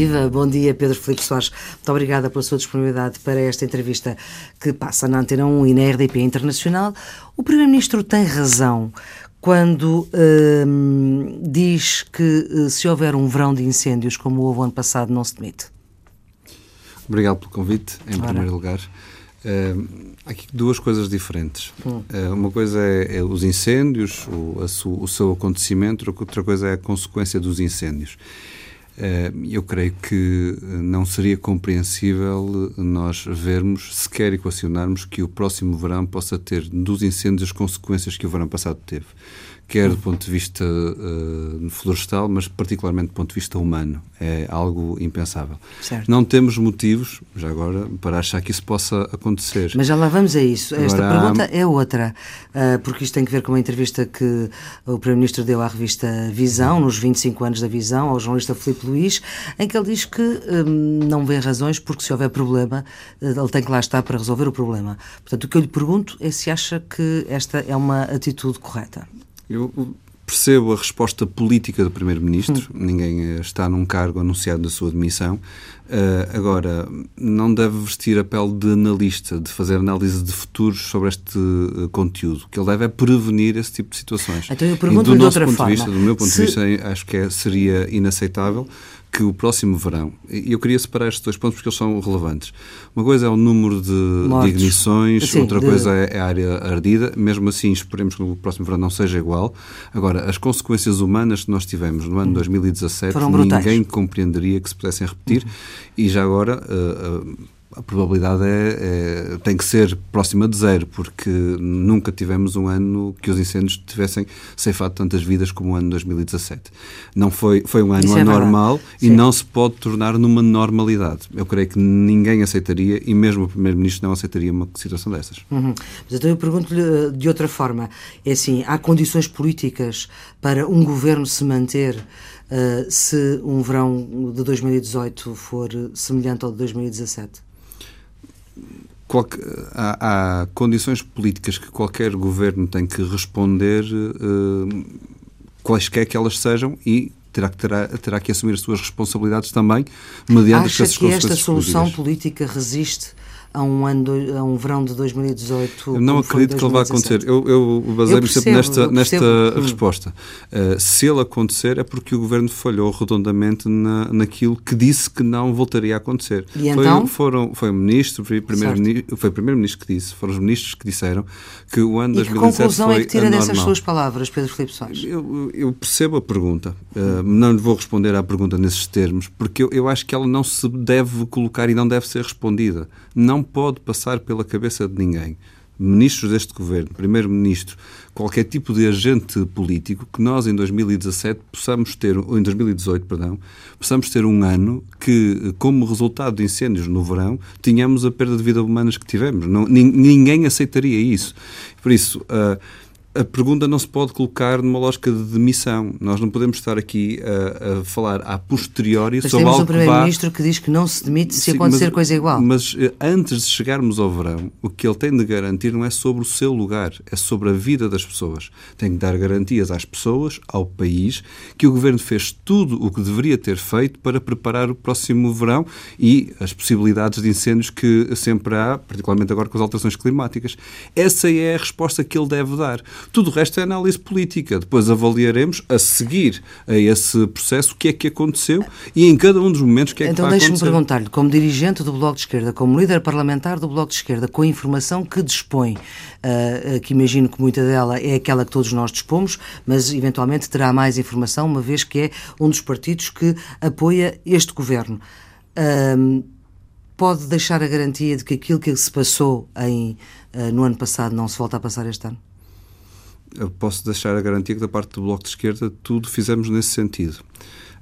Viva, bom dia Pedro Filipe Soares. Muito obrigada pela sua disponibilidade para esta entrevista que passa na Antena 1 e na RDP Internacional. O Primeiro-Ministro tem razão quando hum, diz que eh, se houver um verão de incêndios como houve ano passado, não se demite. Obrigado pelo convite, em Ora. primeiro lugar. Uh, há aqui duas coisas diferentes. Hum. Uh, uma coisa é, é os incêndios, o, a, o, seu acontecimento, outra coisa é a consequência dos incêndios. Uh, eu creio que não seria compreensível nós vermos, sequer equacionarmos, que o próximo verão possa ter dos incêndios as consequências que o verão passado teve quer do ponto de vista uh, florestal, mas particularmente do ponto de vista humano. É algo impensável. Certo. Não temos motivos, já agora, para achar que isso possa acontecer. Mas já lá vamos a isso. Agora, Esta pergunta é outra, uh, porque isto tem que ver com uma entrevista que o Primeiro-Ministro deu à revista Visão, nos 25 anos da Visão, ao jornalista Filipe Luís, em que ele diz que um, não vê razões porque se houver problema, uh, ele tem que lá estar para resolver o problema. Portanto, o que eu lhe pergunto é se acha que esta é uma atitude correta. Eu percebo a resposta política do Primeiro-Ministro, hum. ninguém está num cargo anunciado da sua demissão. Uh, agora, não deve vestir a pele de analista, de fazer análise de futuros sobre este uh, conteúdo. O que ele deve é prevenir esse tipo de situações. Então eu pergunto de outra forma. Vista, do meu ponto se... de vista, acho que é, seria inaceitável que o próximo verão, e eu queria separar estes dois pontos porque eles são relevantes. Uma coisa é o número de, de ignições, Sim, outra de... coisa é, é a área ardida. Mesmo assim, esperemos que o próximo verão não seja igual. Agora, as consequências humanas que nós tivemos no ano 2017, hum. ninguém compreenderia que se pudessem repetir. Uhum. E já agora. Uh, uh, a probabilidade é, é, tem que ser próxima de zero, porque nunca tivemos um ano que os incêndios tivessem ceifado tantas vidas como o ano 2017. Não foi, foi um ano é anormal e não se pode tornar numa normalidade. Eu creio que ninguém aceitaria e mesmo o Primeiro-Ministro não aceitaria uma situação dessas. Uhum. Mas então eu pergunto-lhe eh, de outra forma. É assim, há condições políticas para um governo se manter uh, se um verão de 2018 for semelhante ao de 2017? Qualque, há, há, condições políticas que qualquer governo tem que responder, uh, quaisquer que elas sejam, e terá que, terá, terá que assumir as suas responsabilidades também, mediante Acha essas que esta solução política resiste a um ano, a um verão de 2018? Eu não acredito que ele vá acontecer. Eu, eu baseio-me sempre nesta, nesta hum. resposta. Uh, se ele acontecer, é porque o governo falhou redondamente na, naquilo que disse que não voltaria a acontecer. E foi, então? Foram, foi o ministro, foi o primeiro-ministro primeiro que disse, foram os ministros que disseram que o ano de 2017 foi que conclusão é que tira anormal. dessas suas palavras, Pedro Filipe Soares? Eu, eu percebo a pergunta. Uh, não lhe vou responder à pergunta nesses termos, porque eu, eu acho que ela não se deve colocar e não deve ser respondida. Não pode passar pela cabeça de ninguém, ministros deste governo, primeiro-ministro, qualquer tipo de agente político, que nós em 2017 possamos ter, ou em 2018, perdão, possamos ter um ano que, como resultado de incêndios no verão, tínhamos a perda de vida humanas que tivemos. Não, ninguém aceitaria isso. Por isso, uh, a pergunta não se pode colocar numa lógica de demissão. Nós não podemos estar aqui a, a falar a posteriori mas sobre algo que temos um Primeiro-Ministro que diz que não se demite se Sim, acontecer mas, coisa igual. Mas eh, antes de chegarmos ao verão, o que ele tem de garantir não é sobre o seu lugar, é sobre a vida das pessoas. Tem que dar garantias às pessoas, ao país, que o Governo fez tudo o que deveria ter feito para preparar o próximo verão e as possibilidades de incêndios que sempre há, particularmente agora com as alterações climáticas. Essa é a resposta que ele deve dar. Tudo o resto é análise política. Depois avaliaremos, a seguir a esse processo, o que é que aconteceu e em cada um dos momentos o que é então, que vai acontecer. Então deixe-me perguntar-lhe, como dirigente do Bloco de Esquerda, como líder parlamentar do Bloco de Esquerda, com a informação que dispõe, uh, que imagino que muita dela é aquela que todos nós dispomos, mas eventualmente terá mais informação, uma vez que é um dos partidos que apoia este governo. Pode deixar a garantia de que aquilo que se passou em, uh, no ano passado não se volta a passar este ano? Eu posso deixar a garantia que da parte do Bloco de Esquerda tudo fizemos nesse sentido.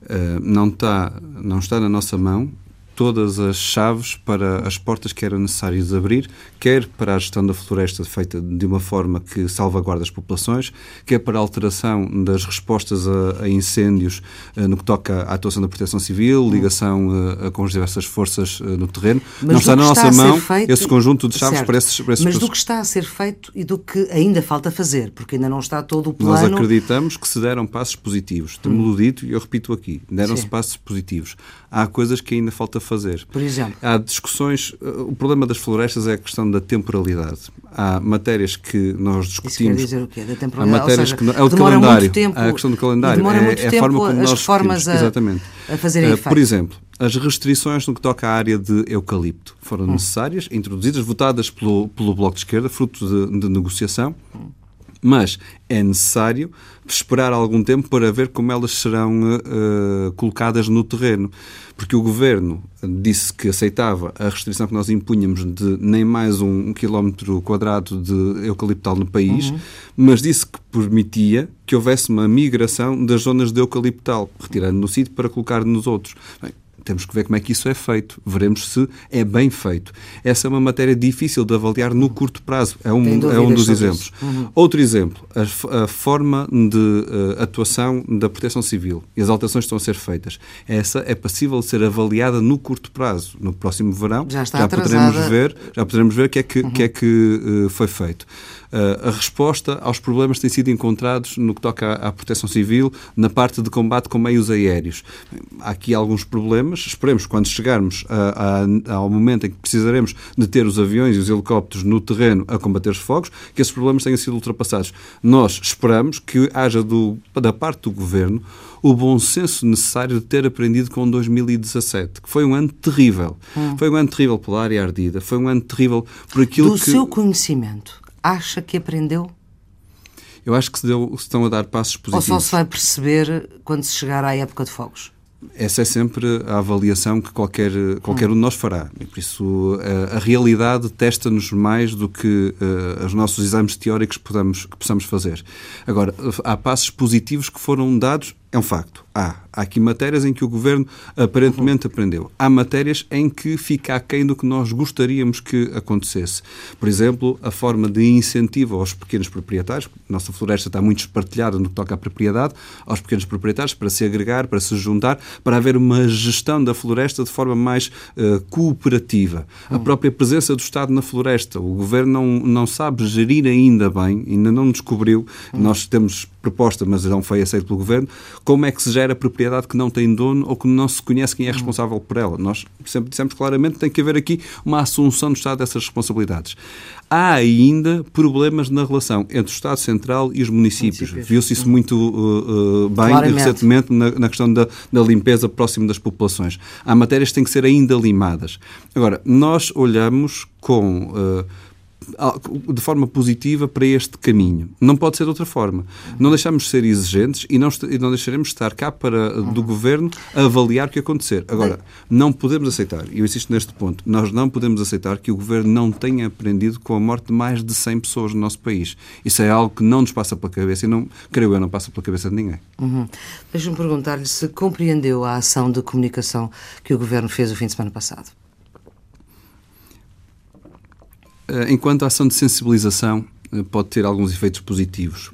Uh, não, está, não está na nossa mão todas as chaves para as portas que eram necessárias abrir, quer para a gestão da floresta feita de uma forma que salvaguarda as populações, quer para a alteração das respostas a, a incêndios uh, no que toca à atuação da proteção civil, ligação uh, com as diversas forças uh, no terreno. Mas Não está na nossa está mão feito... esse conjunto de chaves certo. para esses, para esses Mas do que está a ser feito e do que ainda falta fazer, porque ainda não está todo o plano. Nós acreditamos que se deram passos positivos. Temos-lo dito e eu repito aqui: deram-se passos positivos. Há coisas que ainda falta fazer. Por exemplo? Há discussões. O problema das florestas é a questão da temporalidade. Há matérias que nós discutimos. Isso quer dizer o quê? Da temporalidade? Há matérias seja, que. É o calendário. Tempo, a questão do calendário. Demora é, muito é a tempo forma como as nós reformas a, Exatamente. a fazerem uh, efeito. Por exemplo, as restrições no que toca à área de eucalipto foram hum. necessárias, introduzidas, votadas pelo, pelo Bloco de Esquerda, fruto de, de negociação. Hum mas é necessário esperar algum tempo para ver como elas serão uh, colocadas no terreno. Porque o governo disse que aceitava a restrição que nós impunhamos de nem mais um, um quilómetro quadrado de eucaliptal no país, uhum. mas disse que permitia que houvesse uma migração das zonas de eucaliptal, retirando no sítio para colocar nos outros. Bem, temos que ver como é que isso é feito. Veremos se é bem feito. Essa é uma matéria difícil de avaliar no curto prazo. É um, é um dos exemplos. Uhum. Outro exemplo, a, a forma de uh, atuação da proteção civil e as alterações que estão a ser feitas. Essa é passível de ser avaliada no curto prazo. No próximo verão já, já poderemos ver, já poderemos ver o que é que, uhum. que, é que uh, foi feito. Uh, a resposta aos problemas tem sido encontrados no que toca à, à, proteção civil, na parte de combate com meios aéreos. Há aqui alguns problemas. Esperemos, quando chegarmos a, a, ao momento em que precisaremos de ter os aviões e os helicópteros no terreno a combater os fogos, que esses problemas tenham sido ultrapassados. Nós esperamos que haja do, da parte do Governo o bom senso necessário de ter aprendido com 2017, que foi um ano terrível. Hum. Foi um ano terrível pela área ardida, foi um ano terrível por aquilo do que... Do seu conhecimento, acha que aprendeu? Eu acho que se, deu, se estão a dar passos positivos. Ou só se vai perceber quando se chegar à época de fogos? Essa é sempre a avaliação que qualquer, qualquer um de nós fará. E por isso, a, a realidade testa-nos mais do que uh, os nossos exames teóricos podamos, que possamos fazer. Agora, há passos positivos que foram dados é um facto. Há. Há aqui matérias em que o Governo aparentemente uhum. aprendeu. Há matérias em que fica aquém do que nós gostaríamos que acontecesse. Por exemplo, a forma de incentivo aos pequenos proprietários. A nossa floresta está muito espartilhada no que toca à propriedade, aos pequenos proprietários, para se agregar, para se juntar, para haver uma gestão da floresta de forma mais uh, cooperativa. Uhum. A própria presença do Estado na floresta. O Governo não, não sabe gerir ainda bem, ainda não descobriu. Uhum. Nós temos proposta, mas não foi aceito pelo Governo, como é que se gera propriedade que não tem dono ou que não se conhece quem é responsável por ela. Nós sempre dissemos claramente que tem que haver aqui uma assunção do Estado dessas responsabilidades. Há ainda problemas na relação entre o Estado Central e os municípios. Viu-se isso muito uh, uh, bem Claramente. recentemente na, na questão da, da, limpeza próximo das populações. Há matérias que têm que ser ainda limadas. Agora, nós olhamos com. Uh, de forma positiva para este caminho. Não pode ser de outra forma. Não deixamos de ser exigentes e não, e não deixaremos de estar cá para, do Governo avaliar o que acontecer. Agora, não podemos aceitar, e eu insisto neste ponto, nós não podemos aceitar que o Governo não tenha aprendido com a morte de mais de 100 pessoas no nosso país. Isso é algo que não nos passa pela cabeça e, não, creio eu, não passa pela cabeça de ninguém. Uhum. Deixa-me perguntar-lhe se compreendeu a ação de comunicação que o Governo fez o fim de semana passado. Eh, enquanto a ação de sensibilização eh, pode ter alguns efeitos positivos,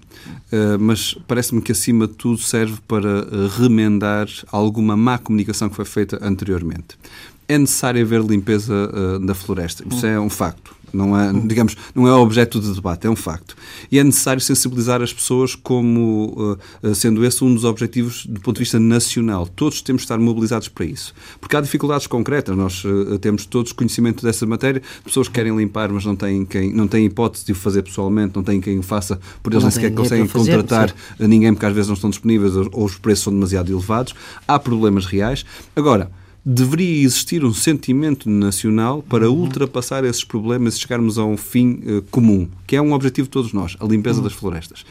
eh, mas parece-me que acima de tudo serve para remendar alguma má comunicação que foi feita anteriormente. É necessário haver limpeza da floresta, isso é um facto não é, digamos, não é objeto de debate, é um facto. E é necessário sensibilizar as pessoas como uh, sendo esse um dos objetivos do ponto de vista nacional. Todos temos de estar mobilizados para isso. Porque há dificuldades concretas, nós uh, temos todos conhecimento dessa matéria, pessoas que querem limpar, mas não têm, quem, não têm hipótese de o fazer pessoalmente, não têm quem o faça, por eles nem sequer conseguem fazer, contratar ninguém porque às vezes não estão disponíveis ou, ou os preços são demasiado elevados. Há problemas reais. Agora, deveria existir um sentimento nacional para uhum. ultrapassar esses problemas e chegarmos a um fim uh, comum, que é um objetivo de todos nós, a limpeza uhum. das florestas.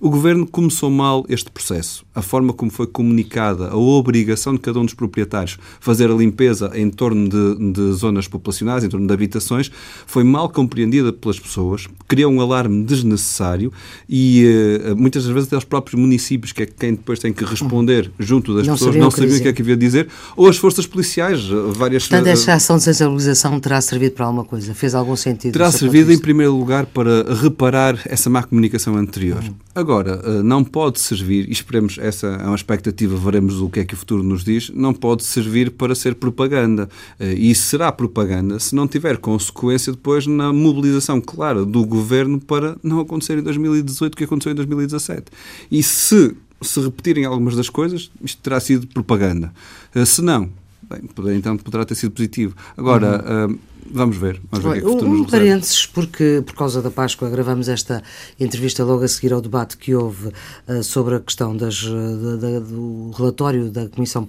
O governo começou mal este processo. A forma como foi comunicada a obrigação de cada um dos proprietários fazer a limpeza em torno de, de zonas populacionais, em torno de habitações, foi mal compreendida pelas pessoas, criou um alarme desnecessário e uh, muitas das vezes até os próprios municípios, que é quem depois tem que responder junto das não pessoas, não sabiam o que é que havia de dizer, ou as forças policiais, várias... Portanto, esta ação de sensibilização terá servido para alguma coisa? Fez algum sentido? Terá servido, em primeiro lugar, para reparar essa má comunicação anterior. Uhum. Agora, eh, não pode servir, e esperemos, essa é uma expectativa, veremos o que é que o futuro nos diz, não pode servir para ser propaganda. Eh, e será propaganda se não tiver consequência depois na mobilização clara do governo para não acontecer em 2018 o que aconteceu em 2017. E se se repetirem algumas das coisas, isto terá sido propaganda. Eh, se não, bem, então poderá ter sido positivo. Agora, uhum. uh, vamos ver. Vamos ver que é que um, parênteses, porque por causa da Páscoa gravamos esta entrevista logo a seguir ao debate que houve uh, sobre a questão das, da, da, do relatório da Comissão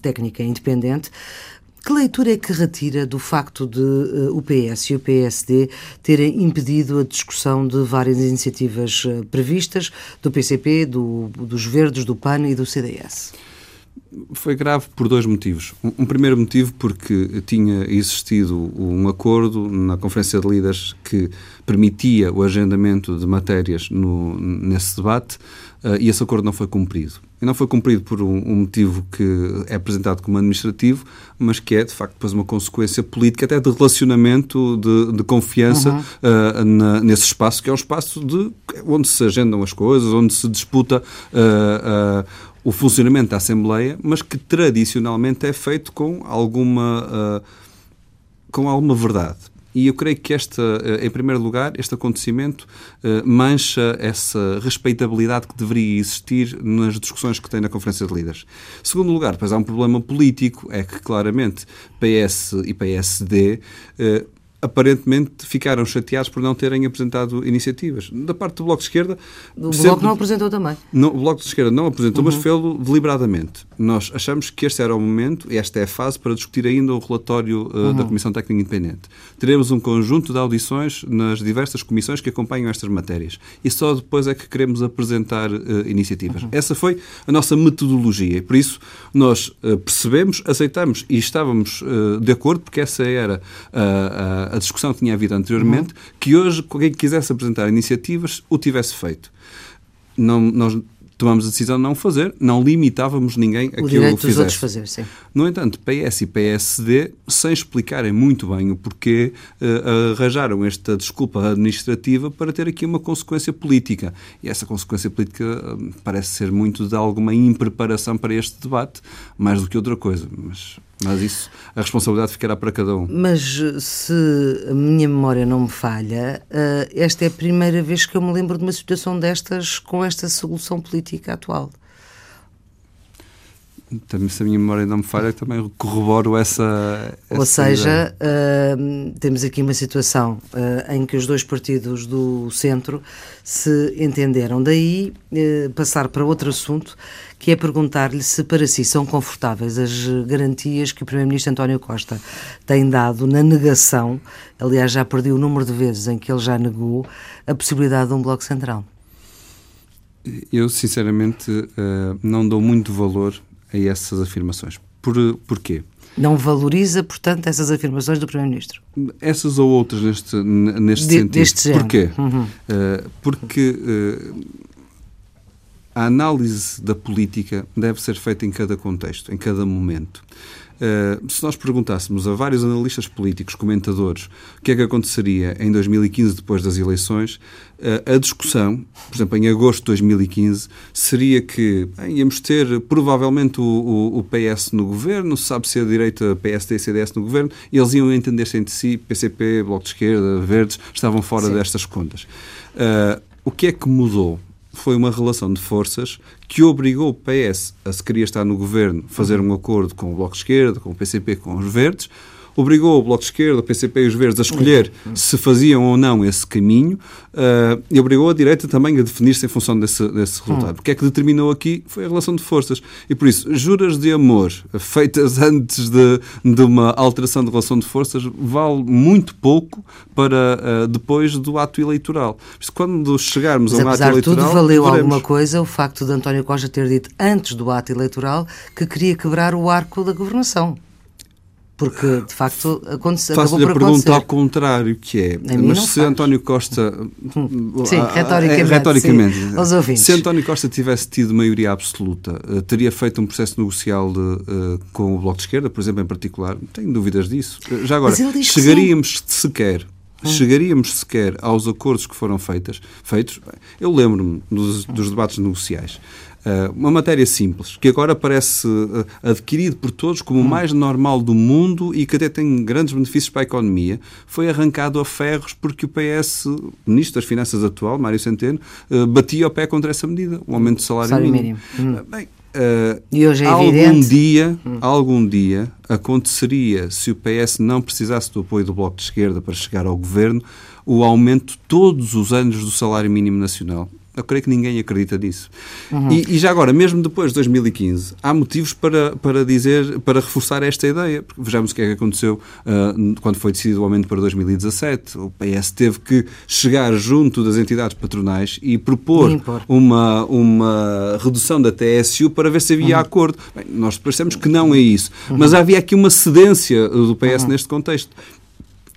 Técnica Independente. Que leitura é que retira do facto de uh, o PS e o PSD terem impedido a discussão de várias iniciativas previstas do PCP, do, dos Verdes, do PAN e do CDS? Foi grave por dois motivos. Um, primeiro motivo porque tinha existido um acordo na Conferência de Líderes que permitia o agendamento de matérias no, nesse debate uh, e esse acordo não foi cumprido. E não foi cumprido por um, um, motivo que é apresentado como administrativo, mas que é, de facto, depois uma consequência política, até de relacionamento, de, de confiança uhum. uh, na, nesse espaço, que é um espaço de, onde se agendam as coisas, onde se disputa uh, o funcionamento da Assembleia, mas que tradicionalmente é feito com alguma, com alguma verdade. E eu creio que esta, eh, em primeiro lugar, este acontecimento eh, mancha essa respeitabilidade que deveria existir nas discussões que tem na Conferência de Líderes. Segundo lugar, depois há um problema político, é que claramente PS e PSD aparentemente ficaram chateados por não terem apresentado iniciativas. Da parte do Bloco de Esquerda... O Bloco não apresentou também. Não, o Bloco de Esquerda não apresentou, uhum. mas fez-lo deliberadamente. Nós achamos que este era o momento, esta é a fase, para discutir ainda o relatório uh, uhum. da Comissão Técnica Independente. Teremos um conjunto de audições nas diversas comissões que acompanham estas matérias. E só depois é que queremos apresentar uh, iniciativas. Uhum. Essa foi a nossa metodologia. E por isso nós uh, percebemos, aceitamos e estávamos de acordo, porque essa era a a discussão que tinha havido anteriormente, uhum. que hoje, quem quisesse apresentar iniciativas, o tivesse feito. Não, nós tomamos a decisão de não fazer, não limitávamos ninguém a o que o fizesse. Dos fazer, sim. No entanto, PS e PSD, sem explicarem muito bem o porquê, uh, arranjaram esta desculpa administrativa para ter aqui uma consequência política. E essa consequência política uh, parece ser muito de alguma impreparação para este debate, mais do que outra coisa. Mas mas isso, a responsabilidade ficará para cada um. Mas se a minha memória não me falha, uh, esta é a primeira vez que eu me lembro de uma situação destas com esta solução política atual. Também, se a minha memória não me falha, também corroboro essa. essa Ou seja, uh, temos aqui uma situação uh, em que os dois partidos do centro se entenderam. Daí uh, passar para outro assunto, que é perguntar-lhe se para si são confortáveis as garantias que o Primeiro-Ministro António Costa tem dado na negação, aliás, já perdi o número de vezes em que ele já negou a possibilidade de um Bloco Central. Eu, sinceramente, não dou muito valor a essas afirmações. Por, porquê? Não valoriza, portanto, essas afirmações do Primeiro-Ministro? Essas ou outras neste, neste De, sentido. Deste género. Porquê? Uhum. Uh, porque uh, a análise da política deve ser feita em cada contexto, em cada momento. Uh, se nós perguntássemos a vários analistas políticos, comentadores, o que é que aconteceria em 2015 depois das eleições, uh, a discussão, por exemplo, em agosto de 2015, seria que bem, íamos ter provavelmente o, o, o, PS no governo, sabe se a direita PSD e CDS no governo, e eles iam entender-se entre si, PCP, Bloco de Esquerda, Verdes, estavam fora Sim. destas contas. Uh, o que é que mudou? Foi uma relação de forças que obrigou o PS a, se queria estar no governo, fazer um acordo com o Bloco de Esquerda, com o PCP, com os Verdes, obrigou o Bloco de Esquerda, o PCP e os Verdes a escolher se faziam ou não esse caminho uh, e obrigou a direita também a definir-se em função desse, desse resultado. Hum. O que é que determinou aqui foi a relação de forças. E por isso, juras de amor feitas antes de, de uma alteração de relação de forças vale muito pouco para uh, depois do ato eleitoral. Por quando chegarmos Mas, a um ato eleitoral. Tudo, valeu veremos. alguma coisa o facto de António Costa ter dito antes do ato eleitoral que queria quebrar o arco da governação porque de facto aconteceu. Faço-lhe a pergunta ao contrário, que é, mas se faz. António Costa. Sim, ah, retoricamente. É, retoricamente sim, se António Costa tivesse tido maioria absoluta, uh, teria feito um processo negocial de, uh, com o Bloco de Esquerda, por exemplo, em particular? Tenho dúvidas disso. Uh, já agora, chegaríamos sequer. Hum. Chegaríamos sequer aos acordos que foram feitas, feitos. Eu lembro-me dos, dos debates negociais. Uh, uma matéria simples, que agora parece uh, adquirido por todos como o mais normal do mundo e que até tem grandes benefícios para a economia, foi arrancado a ferros porque o PS, o Ministro das Finanças atual, Mário Centeno, uh, batia o pé contra essa medida, o aumento do salário, salário mínimo. mínimo. Hum. Bem, Uh, e hoje é algum evidente. dia, hum. algum dia aconteceria se o PS não precisasse do apoio do Bloco de Esquerda para chegar ao governo, o aumento todos os anos do salário mínimo nacional. Eu creio que ninguém acredita nisso. Uhum. E, e, já agora, mesmo depois de 2015, há motivos para, para dizer, para reforçar esta ideia. Porque vejamos o que é que aconteceu uh, quando foi decidido o aumento para 2017. O PS teve que chegar junto das entidades patronais e propor uma, uma redução da TSU para ver se havia uhum. acordo. Bem, nós percebemos que não é isso. Uhum. Mas havia aqui uma cedência do PS uhum. neste contexto.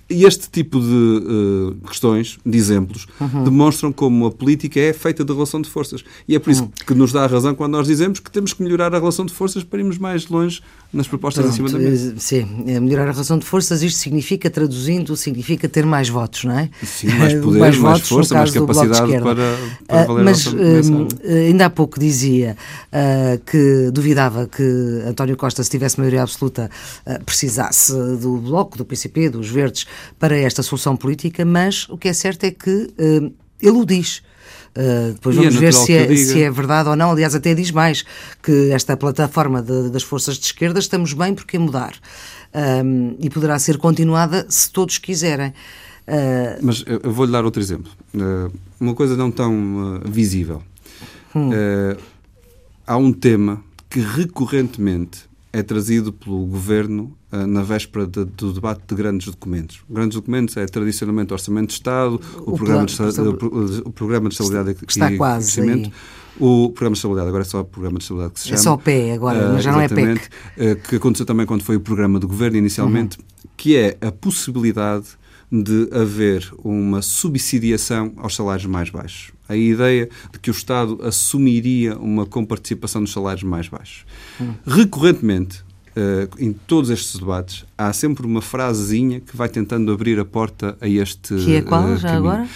E este tipo de uh, questões, de exemplos, uhum. demonstram como a política é feita de relação de forças. E é por isso uhum. que nos dá a razão quando nós dizemos que temos que melhorar a relação de forças para irmos mais longe nas propostas Pronto, em cima da mesa. Eh, sim, é melhorar a relação de forças, isto significa, traduzindo, significa ter mais votos, não é? Sim, mais poder, mais, mais votos, força, mais capacidade para, para valer uh, Mas uh, ainda há pouco dizia uh, que duvidava que António Costa, se tivesse maioria absoluta, precisasse do Bloco, do PCP, dos Verdes, para esta solução política, mas o que é certo é que uh, ele o diz. Uh, depois vamos é ver se é, se é, verdade ou não. Aliás, até diz mais que esta plataforma de, das forças de esquerda estamos bem porque mudar. Um, e poderá ser continuada se todos quiserem. Uh, Mas eu vou-lhe dar outro exemplo. Uh, uma coisa não tão visível. Hum. há um tema que recorrentemente é trazido pelo governo uh, na véspera de, do debate de grandes documentos. Grandes documentos é tradicionalmente o Orçamento de Estado, o, o, programa, de, o, o programa de Estabilidade está e quase Crescimento. O Programa de Estabilidade, agora é só o Programa de Estabilidade que se chama. É só o PE agora, uh, mas já não é PEC. Uh, que aconteceu também quando foi o Programa do Governo inicialmente, uhum. que é a possibilidade de haver uma subsidiação aos salários mais baixos. A ideia de que o Estado assumiria uma comparticipação dos salários mais baixos. Hum. Recorrentemente, Uh, em todos estes debates, há sempre uma frasezinha que vai tentando abrir a porta a este Que é qual, uh, já agora?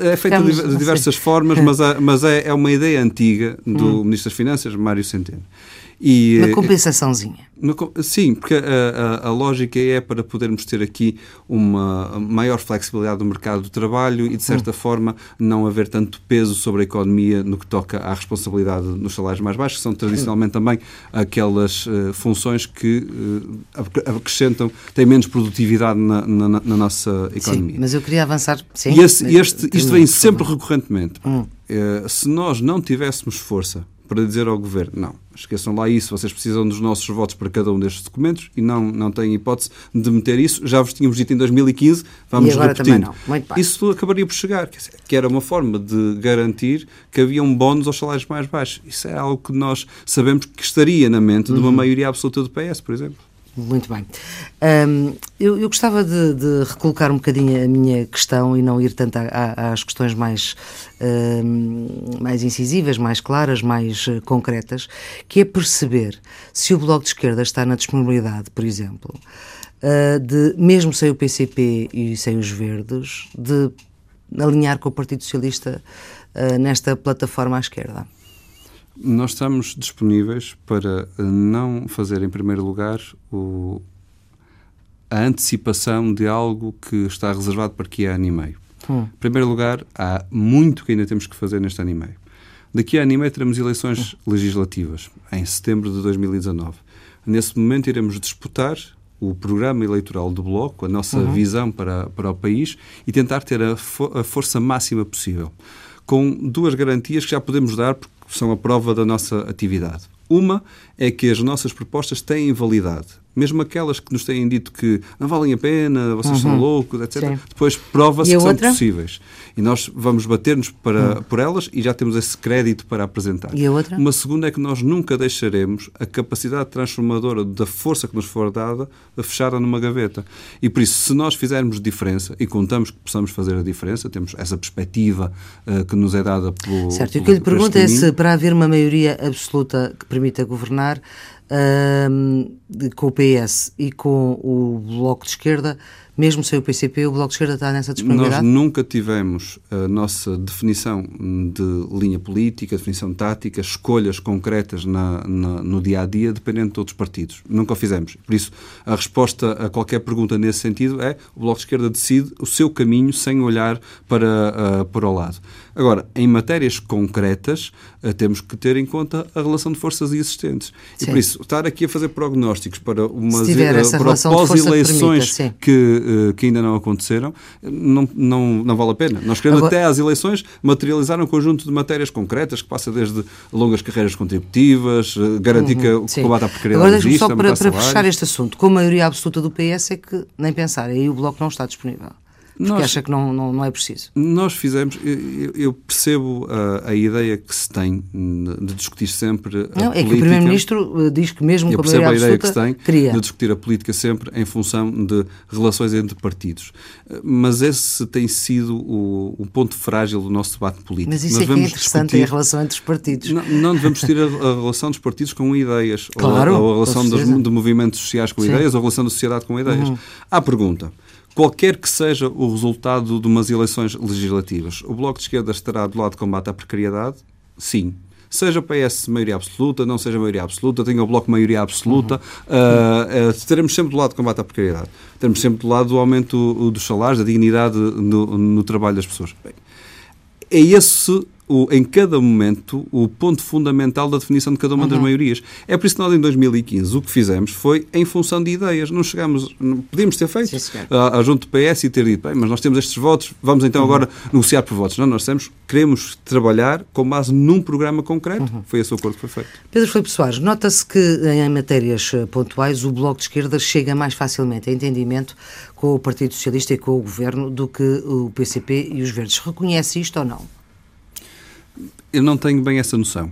É feita de, de, diversas formas, mas, há, mas é, é, uma ideia antiga do hum. Ministro das Finanças, Mário Centeno. E, uma compensaçãozinha. Sim, porque a, a, a, lógica é para podermos ter aqui uma maior flexibilidade do mercado do trabalho e, de certa hum. forma, não haver tanto peso sobre a economia no que toca à responsabilidade nos salários mais baixos, que são tradicionalmente também aquelas uh, funções que uh, acrescentam, têm menos produtividade na, na, na, nossa economia. Sim, mas eu queria avançar. Sim, e esse, este, isto vem sempre recorrentemente. Hum. Uh, se nós não tivéssemos força para dizer ao Governo, não, esqueçam lá isso, vocês precisam dos nossos votos para cada um destes documentos e não, não têm hipótese de meter isso. Já vos tínhamos dito em 2015, vamos repetindo. Isso acabaria por chegar, dizer, que era uma forma de garantir que havia um bónus aos salários mais baixos. Isso é algo que nós sabemos que estaria na mente uhum. de uma uhum. maioria absoluta do PS, por exemplo. Muito bem. Um, eu, eu, gostava de, de, recolocar um bocadinho a minha questão e não ir tanto a, a, às questões mais, um, mais incisivas, mais claras, mais uh, concretas, que é perceber se o Bloco de Esquerda está na disponibilidade, por exemplo, uh, de, mesmo sem o PCP e sem os Verdes, de alinhar com o Partido Socialista uh, nesta plataforma à esquerda. Nós estamos disponíveis para não fazer, em primeiro lugar, o, a antecipação de algo que está reservado para que é ano e meio. Hum. Em primeiro lugar, há muito que ainda temos que fazer neste ano e meio. Daqui a ano e meio teremos eleições hum. legislativas, em setembro de 2019. Nesse momento iremos disputar o programa eleitoral do Bloco, a nossa uhum. visão para, para o país e tentar ter a, fo a força máxima possível. Com duas garantias que já podemos dar, porque são a prova da nossa atividade. Uma é que as nossas propostas têm validade mesmo aquelas que nos têm dito que não valem a pena, vocês uhum. são loucos, etc., Sim. depois prova-se que outra? são possíveis. E nós vamos bater-nos para, uhum. por elas e já temos esse crédito para apresentar. E a outra? Uma segunda é que nós nunca deixaremos a capacidade transformadora da força que nos for dada fechada numa gaveta. E por isso, se nós fizermos diferença, e contamos que possamos fazer a diferença, temos essa perspectiva uh, que nos é dada pelo. Certo, e o que eu lhe pergunto é se para haver uma maioria absoluta que permita governar, com o PS e com o Bloco de Esquerda, mesmo sem o PCP, o Bloco de Esquerda está nessa disponibilidade? Nós nunca tivemos a nossa definição de linha política, definição tática, escolhas concretas na, na, no dia a dia, dependendo de outros partidos. Nunca o fizemos. Por isso, a resposta a qualquer pergunta nesse sentido é o Bloco de Esquerda decide o seu caminho sem olhar para, uh, para o lado. Agora, em matérias concretas, uh, temos que ter em conta a relação de forças existentes. Sim. E por isso, estar aqui a fazer prognósticos para umas uh, para pós-eleições que que ainda não aconteceram, não, não, não vale a pena. Nós queremos Agora... até às eleições materializar um conjunto de matérias concretas que passa desde longas carreiras contributivas, eh, garantir uhum, que o combate à precariedade Agora, existe, só para, para fechar este assunto, com a maioria absoluta do PS é que nem pensar, aí o Bloco não está disponível. Porque nós, acha que não, não, não é preciso. Nós fizemos, eu, eu percebo a, a, ideia que se tem de discutir sempre a não, política. É que o Primeiro-Ministro eh, diz que mesmo com a maioria a ideia que se tem de discutir a política sempre em função de relações entre partidos. Mas esse tem sido o, o ponto frágil do nosso debate político. Mas isso Nós é que é interessante, discutir, é a relação entre os partidos. Não, não devemos discutir a, a, relação dos partidos com ideias. Claro, ou, ou a relação dos, de movimentos sociais com Sim. ideias, ou a relação da sociedade com ideias. Uhum. Há pergunta qualquer que seja o resultado de umas eleições legislativas, o Bloco de Esquerda estará do lado de combate à precariedade? Sim. Seja o PS maioria absoluta, não seja maioria absoluta, tenha o Bloco maioria absoluta, uhum. uh, uh, estaremos sempre do lado de combate à precariedade. Estaremos sempre do lado do aumento dos salários, da dignidade no, no trabalho das pessoas. Bem, é esse o, em cada momento o ponto fundamental da definição de cada uma uhum. das maiorias. É por isso que nós, em 2015, o que fizemos foi em função de ideias. Não chegamos, não, podíamos ter feito a, a junto do PS e ter dito, bem, mas nós temos estes votos, vamos então uhum. agora negociar por votos. Não, nós temos, queremos trabalhar com base num programa concreto. Uhum. Foi esse o acordo que foi feito. Pedro Filipe Soares, nota-se que em matérias eh, pontuais o Bloco de Esquerda chega mais facilmente a entendimento com o Partido Socialista e com o Governo do que o PCP e os Verdes. Reconhece isto ou não? Eu não tenho bem essa noção.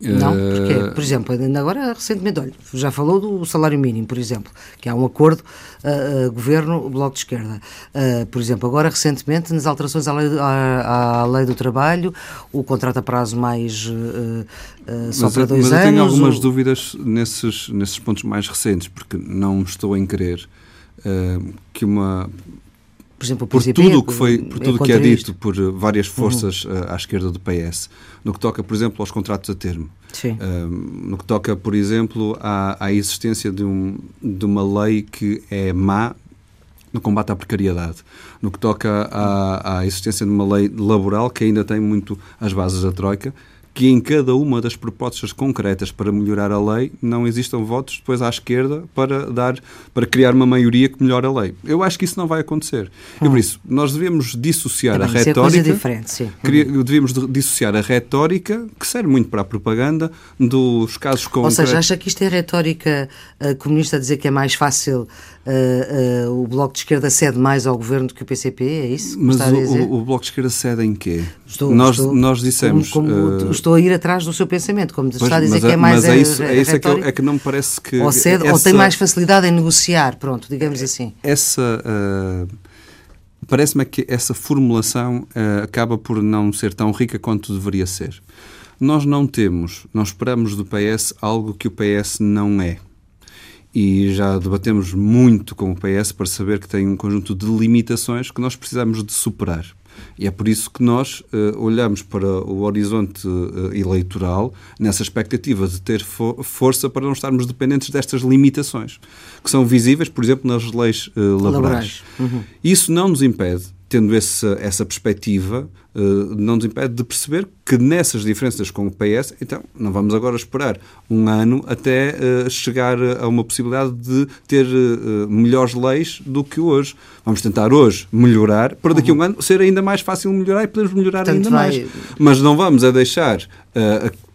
Não, porque, eh, por exemplo, ainda agora recentemente, olha, já falou do salário mínimo, por exemplo, que há um acordo uh, uh, governo-bloco de esquerda. Uh, por exemplo, agora recentemente, nas alterações à lei, à, à lei do trabalho, o contrato a prazo mais só mas, para dois mas anos. eu tenho algumas o... dúvidas nesses, nesses pontos mais recentes, porque não estou em crer que uma por exemplo, por tudo o que foi, por tudo é que é dito isto. por várias uhum. forças uhum. à esquerda do PS, no que toca, por exemplo, aos contratos a termo, um, no que toca, por exemplo, à, à existência de, um, de uma lei que é má no combate à precariedade, no que toca à, à existência de uma lei laboral que ainda tem muito as bases da Troika, que em cada uma das propostas concretas para melhorar a lei não existam votos depois à esquerda para dar para criar uma maioria que melhore a lei. Eu acho que isso não vai acontecer. Hum. E por isso, nós devemos dissociar Também, a retórica. É diferente, sim. Hum. Devemos dissociar a retórica, que serve muito para a propaganda, dos casos concretos. Ou seja, acha que isto é retórica uh, comunista a dizer que é mais fácil uh, uh, o Bloco de Esquerda cede mais ao governo do que o PCP? É isso? Mas o, o, Bloco de Esquerda cede em quê? Estou, nós, estou, nós dissemos. Como, como, estou a ir atrás do seu pensamento, como pois, está a dizer que é mais. Mas é isso, é, isso é, que, é que não me parece que. Ou, cede, essa, ou tem mais facilidade em negociar, pronto, digamos assim. Essa. Uh, Parece-me que essa formulação uh, acaba por não ser tão rica quanto deveria ser. Nós não temos, não esperamos do PS algo que o PS não é e já debatemos muito com o PS para saber que tem um conjunto de limitações que nós precisamos de superar. E é por isso que nós uh, olhamos para o horizonte uh, eleitoral nessa expectativa de ter fo força para não estarmos dependentes destas limitações, que são visíveis, por exemplo, nas leis uh, laborais. laborais. Uhum. Isso não nos impede tendo essa, essa perspectiva, uh, não nos impede de perceber que nessas diferenças com o PS, então não vamos agora esperar um ano até uh, chegar a uma possibilidade de ter uh, melhores leis do que hoje. Vamos tentar hoje melhorar, para daqui a um ano ser ainda mais fácil melhorar e podermos melhorar Tanto ainda vai... mais. Mas não vamos a deixar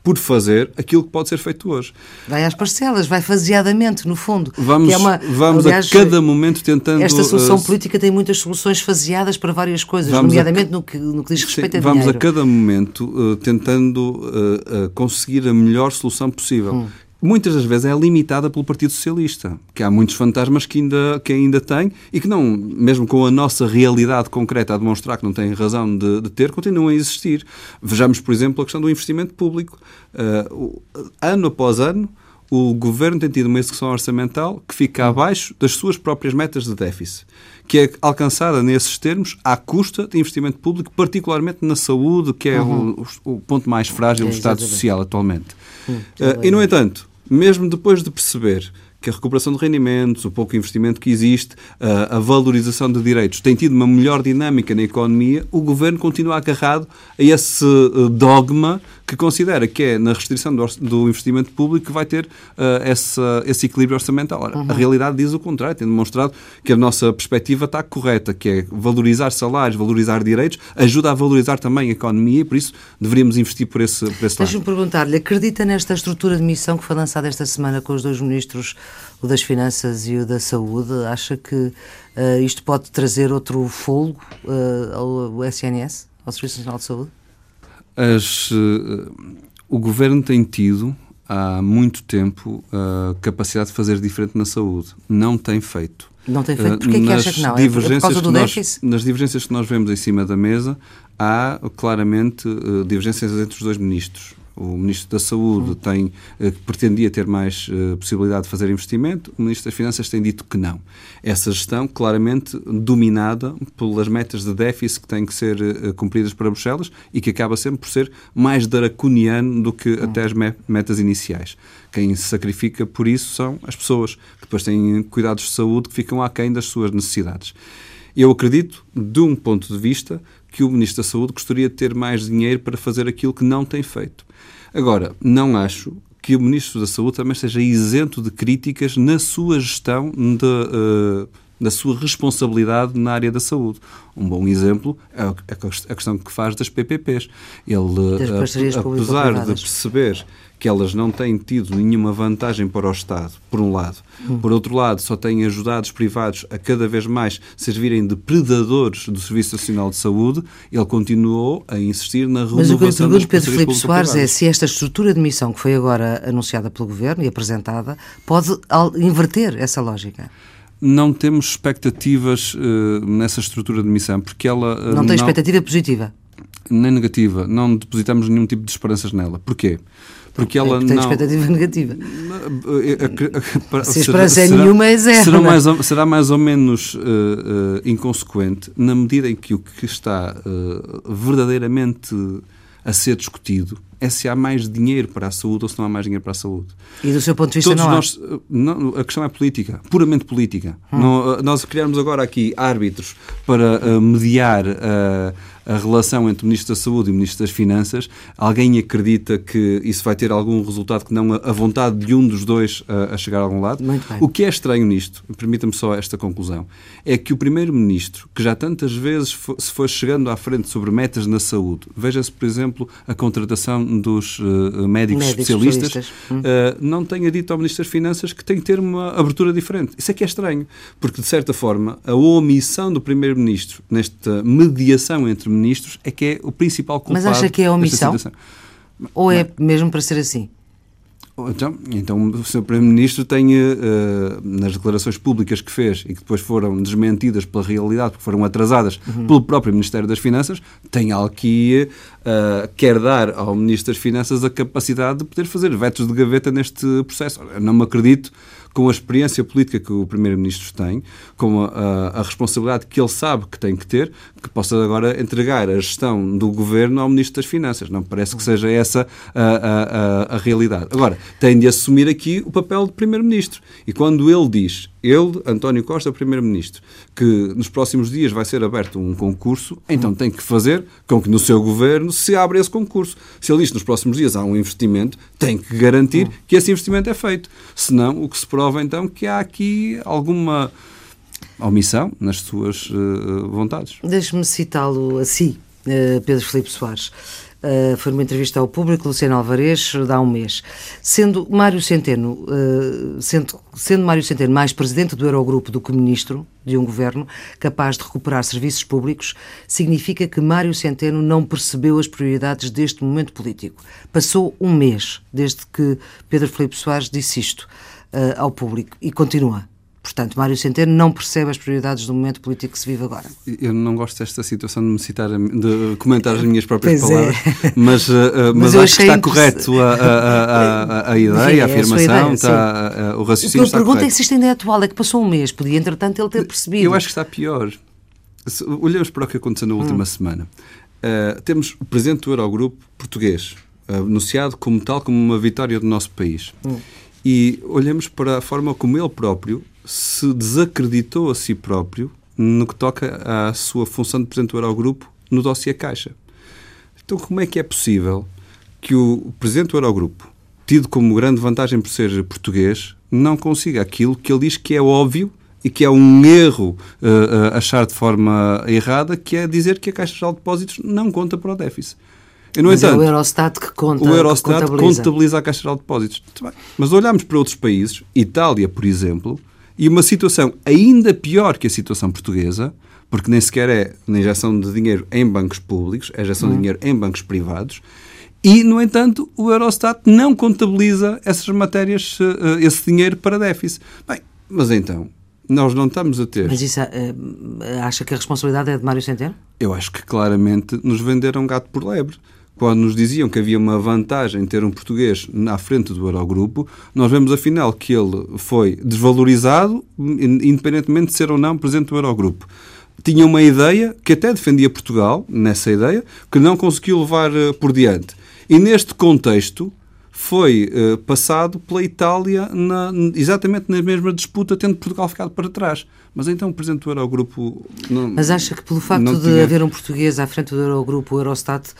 por fazer aquilo que pode ser feito hoje. Vai às parcelas, vai faseadamente, no fundo. Vamos, é uma, vamos aliás, a cada momento tentando. Esta solução uh, política tem muitas soluções faseadas para várias coisas, nomeadamente a, no, que, no que diz respeito sim, a vamos dinheiro. Vamos a cada momento uh, tentando uh, conseguir a melhor solução possível. Hum muitas das vezes é limitada pelo Partido Socialista, que há muitos fantasmas que ainda, que ainda tem e que não, mesmo com a nossa realidade concreta a demonstrar que não têm razão de, de ter, continuam a existir. Vejamos, por exemplo, a questão do investimento público. Uh, ano após ano, o governo tem tido uma execução orçamental que fica abaixo das suas próprias metas de déficit, que é alcançada nesses termos à custa de investimento público, particularmente na saúde, que é uhum. o, o, ponto mais frágil é, do Estado Social atualmente. Uhum. Uh, e, no entanto, mesmo depois de perceber que a recuperação de rendimentos, o pouco investimento que existe, a valorização de direitos tem tido uma melhor dinâmica na economia, o governo continua agarrado a esse eh, dogma que considera que é na restrição do, do investimento público que vai ter uh, essa, esse equilíbrio orçamental. Ora, uhum. A realidade diz o contrário, tem demonstrado que a nossa perspectiva está correta, que é valorizar salários, valorizar direitos, ajuda a valorizar também a economia e por isso deveríamos investir por esse, por esse lado. Deixa-me perguntar-lhe, acredita nesta estrutura de missão que foi lançada esta semana com os dois ministros, o das Finanças e o da Saúde? Acha que uh, isto pode trazer outro folgo uh, ao SNS, ao Serviço Nacional de Saúde? As, uh, o governo tem tido há muito tempo a capacidade de fazer diferente na saúde. Não tem feito. Não tem feito? Porquê é que acha que não? É por causa do nós, déficit? Nas divergências que nós vemos em cima da mesa, há claramente divergências entre os dois ministros. O Ministro da Saúde tem, eh, pretendia ter mais uh, possibilidade de fazer investimento, o Ministro das Finanças tem dito que não. Essa gestão, claramente dominada pelas metas de déficit que têm que ser uh, cumpridas para Bruxelas e que acaba sempre por ser mais draconiano do que até as me metas iniciais. Quem se sacrifica por isso são as pessoas, que depois têm cuidados de saúde que ficam aquém das suas necessidades. Eu acredito, de um ponto de vista, que o Ministro da Saúde gostaria de ter mais dinheiro para fazer aquilo que não tem feito. Agora, não acho que o Ministro da Saúde também seja isento de críticas na sua gestão de, uh, da sua responsabilidade na área da saúde. Um bom exemplo é a questão que faz das PPPs. Ele, eh, apesar de perceber que elas não têm tido nenhuma vantagem para o Estado, por um lado. Hum. Por outro lado, só têm ajudado os privados a cada vez mais servirem de predadores do Serviço Nacional de Saúde, ele continuou a insistir na renovação Mas o que eu pergunto, Pedro Filipe Soares, é se esta estrutura de missão que foi agora anunciada pelo Governo e apresentada pode inverter essa lógica não temos expectativas uh, nessa estrutura de missão, porque ela... Uh, não tem não, expectativa positiva? Nem negativa. Não depositamos nenhum tipo de esperanças nela. Porquê? Porque ela tem não... expectativa negativa. Se a esperança é nenhuma, é zero. Será mais ou, será mais ou menos uh, inconsequente na medida em que o que está verdadeiramente a ser discutido é se há mais dinheiro para a saúde ou se não há mais dinheiro para a saúde. E do seu ponto de vista Todos não nós, há? Não, a questão é política, puramente política. Hum. Não, nós criamos agora aqui árbitros para uh, mediar uh, a relação entre o Ministro da Saúde e o Ministro das Finanças. Alguém acredita que isso vai ter algum resultado que não a vontade de um dos dois a, a chegar a algum lado? O que é estranho nisto, permita-me só esta conclusão, é que o Primeiro-Ministro, que já tantas vezes se foi chegando à frente sobre metas na saúde, veja-se, por exemplo, a contratação dos uh, médicos, médicos, especialistas, especialistas. Uh, não tenha dito ao Ministro das Finanças que tem que ter uma abertura diferente. Isso é que é estranho, porque, de certa forma, a omissão do Primeiro-Ministro nesta mediação entre ministros é que é o principal culpado Mas acha que é omissão? Ou é não. mesmo para ser assim? Então, então o Sr. Primeiro-Ministro tem, uh, nas declarações públicas que fez e que depois foram desmentidas pela realidade, porque foram atrasadas uhum. pelo próprio Ministério das Finanças, tem algo que uh, quer dar ao Ministro das Finanças a capacidade de poder fazer vetos de gaveta neste processo. Eu não me acredito com a experiência política que o Primeiro-Ministro tem, com a, a, responsabilidade que ele sabe que tem que ter, que possa agora entregar a gestão do governo ao Ministro das Finanças. Não parece que seja essa a, a, a realidade. Agora, tem de assumir aqui o papel de Primeiro-Ministro. E quando ele diz ele, António Costa, Primeiro-Ministro, que nos próximos dias vai ser aberto um concurso, então tem que fazer com que no seu governo se abra esse concurso. Se ele diz que nos próximos dias há um investimento, tem que garantir que esse investimento é feito. Senão, o que se prova então que há aqui alguma omissão nas suas uh, vontades. Deixe-me citá-lo assim, uh, Pedro Filipe Soares. Uh, foi numa entrevista ao público, Luciano Alvarez, dá um mês. Sendo Mário Centeno, uh, sendo, sendo Mário Centeno mais presidente do Eurogrupo do que ministro de um governo capaz de recuperar serviços públicos, significa que Mário Centeno não percebeu as prioridades deste momento político. Passou um mês desde que Pedro Filipe Soares disse isto uh, ao público e continua. Portanto, Mário Centeno não percebe as prioridades do momento político que se vive agora. Eu não gosto desta situação de me citar, de comentar as minhas próprias pois é. palavras, é. mas, uh, mas, mas acho que está correto a, a, a, a ideia, Enfim, a afirmação, ideia, está, uh, o raciocínio está pergunta correto. é se isto ainda é atual, é que passou um mês, podia entretanto ele ter percebido. Eu acho que está pior. Se olhamos para o que aconteceu na última hum. semana. Uh, temos o presidente do Eurogrupo português, anunciado como tal, como uma vitória do nosso país. Hum. E olhamos para a forma como ele próprio se desacreditou a si próprio no que toca à sua função de Presidente do Eurogrupo no dossiê Caixa. Então, como é que é possível que o Presidente do Eurogrupo, tido como grande vantagem por ser português, não consiga aquilo que ele diz que é óbvio e que é um erro uh, uh, achar de forma errada, que é dizer que a Caixa Geral de Depósitos não conta para o déficit. E, no Mas entanto, é o Eurostat que conta. O Eurostat contabiliza. contabiliza a Caixa Geral de Depósitos. Mas olhamos para outros países, Itália, por exemplo, e uma situação ainda pior que a situação portuguesa, porque nem sequer é na injeção de dinheiro em bancos públicos, é injeção uhum. de dinheiro em bancos privados, e, no entanto, o Eurostat não contabiliza essas matérias, eh, esse dinheiro para déficit. Bem, mas então, nós não estamos a ter. Mas isso uh, acha que a responsabilidade é de Mário Centeno? Eu acho que claramente nos venderam gato por lebre quando nos diziam que havia uma vantagem em ter um português na frente do Eurogrupo, nós vemos afinal que ele foi desvalorizado, independentemente de ser ou não presidente do Eurogrupo. Tinha uma ideia que até defendia Portugal, nessa ideia, que não conseguiu levar uh, por diante. E neste contexto, foi uh, passado pela Itália na, exatamente na mesma disputa, tendo Portugal ficado para trás. Mas então o Presidente do Eurogrupo... Não, Mas acha que pelo facto de tinha... haver um português à frente do Eurogrupo, o Eurostat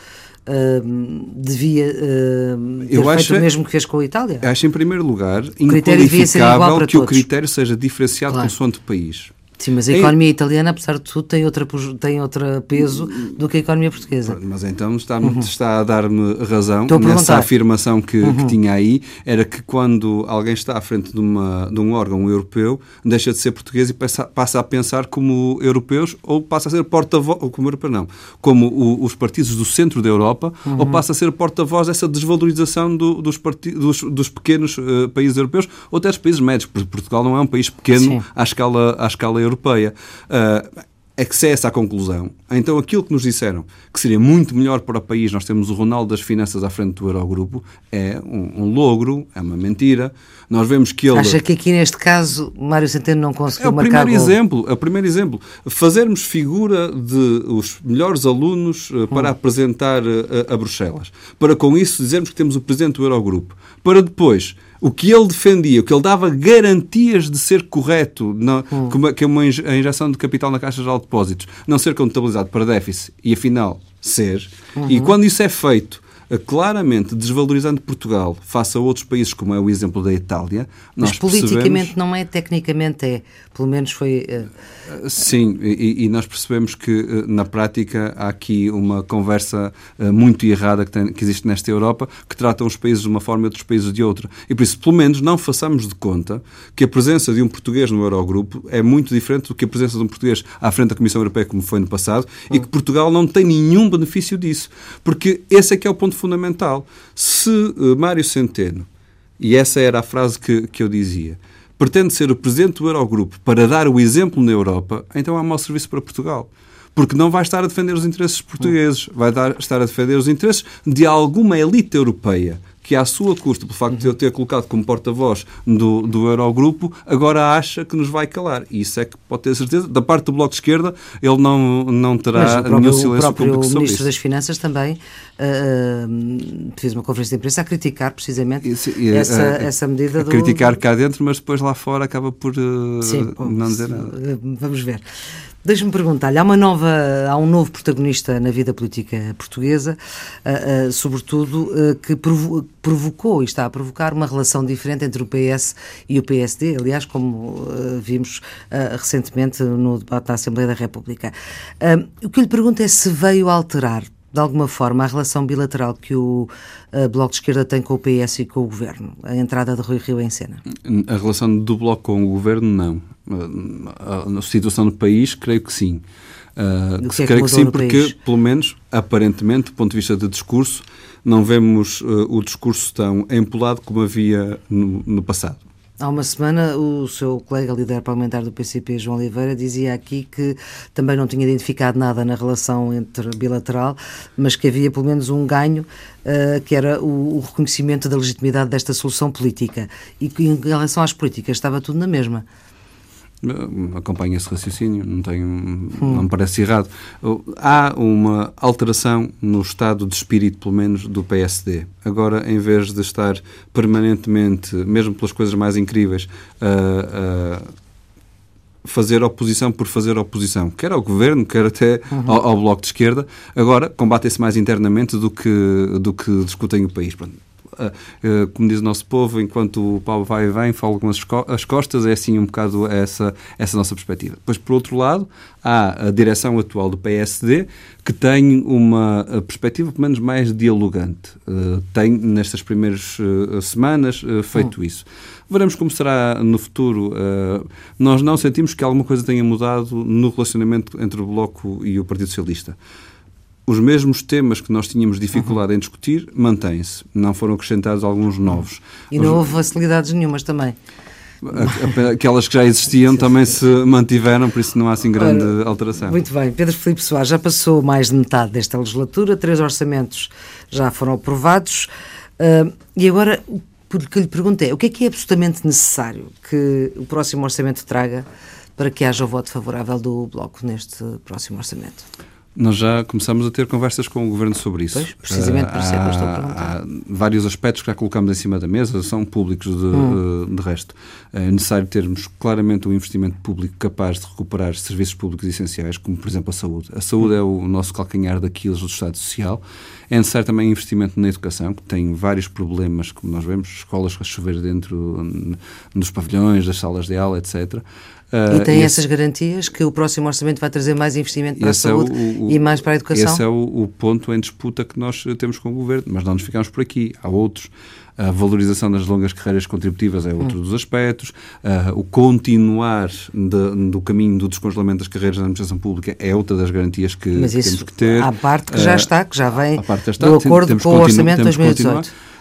Uh, devia uh, ter eu feito acho, o mesmo que fez com a Itália? Acho, em primeiro lugar, inqualificável que o critério seja diferenciado claro. consoante o país. Sim, mas a economia italiana, apesar de tudo, tem outro tem outra peso do que a economia portuguesa. Mas então está, uhum. está a dar-me razão a nessa afirmação que, uhum. que, tinha aí, era que quando alguém está à frente de, uma, de um órgão europeu, deixa de ser português e passa, passa a pensar como europeus ou passa a ser porta-voz, como europeu não, como o, os partidos do centro da Europa, uhum. ou passa a ser porta-voz dessa desvalorização do, dos, dos, dos, pequenos uh, países europeus ou até dos países médios, porque Portugal não é um país pequeno à escala, à escala Europeia. Uh, é que se é essa a conclusão, então aquilo que nos disseram que seria muito melhor para o país, nós temos o Ronaldo das Finanças à frente do Eurogrupo, é um, um logro, é uma mentira. Nós vemos que ele... Acha que aqui neste caso Mário Centeno não conseguiu é o marcar primeiro gol. exemplo, É o primeiro exemplo. Fazermos figura de os melhores alunos uh, para hum. apresentar uh, a Bruxelas. Para com isso dizermos que temos o Presidente do Eurogrupo. Para depois o que ele defendia, o que ele dava garantias de ser correto, não, hum. que uma injeção de capital na Caixa Geral de Depósitos não ser contabilizado para déficit e afinal ser, uhum. e quando isso é feito claramente desvalorizando Portugal face a outros países, como é o exemplo da Itália. Mas politicamente não é, tecnicamente é. Pelo menos foi. Uh... Sim, e, e, nós percebemos que uh, na prática há aqui uma conversa uh, muito errada que, tem, que, existe nesta Europa, que trata uns países de uma forma e outros países de outra. E por isso, pelo menos, não façamos de conta que a presença de um português no Eurogrupo é muito diferente do que a presença de um português à frente da Comissão Europeia, como foi no passado, e que Portugal não tem nenhum benefício disso. Porque esse é que é o ponto fundamental. Se uh, Mário Centeno, e essa era a frase que, que eu dizia, pretende ser o presidente do Eurogrupo para dar o exemplo na Europa, então há mau serviço para Portugal. Porque não vai estar a defender os interesses portugueses, vai dar, estar a defender os interesses de alguma elite europeia que, à sua custa, pelo facto de eu ter colocado como porta-voz do, do Eurogrupo, agora acha que nos vai calar. E isso é que pode ter certeza. Da parte do Bloco de Esquerda, ele não, não terá próprio, nenhum silêncio público sobre isso. O Ministro das Finanças também uh, fez uma conferência de imprensa a criticar precisamente isso, essa, uh, essa medida. A do... criticar cá dentro, mas depois lá fora acaba por uh, Sim, não dizer nada. Vamos ver. Deixe-me perguntar-lhe, há, há um novo protagonista na vida política portuguesa, uh, uh, sobretudo, uh, que provo provocou e está a provocar uma relação diferente entre o PS e o PSD, aliás, como vimos recentemente no debate da Assembleia da República. o que eu lhe pergunto é se veio alterar de alguma forma, a relação bilateral que o Bloco de Esquerda tem com o PS e com o Governo, a entrada de Rui Rio em cena? A relação do Bloco com o Governo, não. A, situação do país, creio que sim. Uh, que creio que, que sim, porque, país? pelo menos, aparentemente, do ponto de vista de discurso, não vemos uh, o discurso tão empolado como havia no, no passado. Há uma semana, o seu colega líder parlamentar do PCP, João Oliveira, dizia aqui que também não tinha identificado nada na relação entre bilateral, mas que havia pelo menos um ganho, uh, que era o, o, reconhecimento da legitimidade desta solução política. E que, em relação às políticas, estava tudo na mesma acompanha esse raciocínio, não, tenho, hum. não me parece errado. Há uma alteração no estado de espírito, pelo menos, do PSD. Agora, em vez de estar permanentemente, mesmo pelas coisas mais incríveis, a, a fazer oposição por fazer oposição, quer ao governo, quer até uhum. ao, ao, bloco de esquerda, agora combatem-se mais internamente do que, do que discutem o país. Pronto como diz o nosso povo, enquanto o pau vai e vem, com as costas, é assim um bocado essa, essa nossa perspectiva. Depois, por outro lado, há a direção atual do PSD, que tem uma eh, perspectiva, pelo menos, mais dialogante. Tem, nestas primeiras semanas, feito hum. isso. Veremos como será no futuro. Nós não sentimos que alguma coisa tenha mudado no relacionamento entre o Bloco e o Partido Socialista os mesmos temas que nós tínhamos dificuldade uhum. em discutir mantêm-se. Não foram acrescentados alguns novos. E não houve facilidades nenhumas também. Aquelas que já existiam também se mantiveram, por isso não há assim grande Ora, alteração. Muito bem. Pedro Filipe Soares já passou mais de metade desta legislatura, três orçamentos já foram aprovados. Uh, e agora, porque lhe perguntei, o que é que é absolutamente necessário que o próximo orçamento traga para que haja o voto favorável do Bloco neste próximo orçamento? Nós já começamos a ter conversas com o Governo sobre isso. Pois, precisamente por isso é que eu estou a perguntar. Há vários aspectos que já colocamos em cima da mesa, são públicos de, hum. de, de resto. É necessário termos claramente um investimento público capaz de recuperar serviços públicos essenciais, como por exemplo a saúde. A saúde hum. é o nosso calcanhar daquilo do Estado Social. É necessário também investimento na educação, que tem vários problemas, como nós vemos, escolas a chover dentro dos pavilhões, das salas de aula, etc. Uh, e tem esse, essas garantias que o próximo orçamento vai trazer mais investimento para a é saúde é o, o, e mais para a educação? Esse é o, o, ponto em disputa que nós temos com o Governo, mas não nos ficamos por aqui. Há outros. A valorização das longas carreiras contributivas é outro hum. dos aspectos. Uh, o continuar de, do caminho do descongelamento das carreiras na administração pública é outra das garantias que, que temos que ter. Há parte que já está, que já vem do acordo com o Orçamento de 2018. Hum,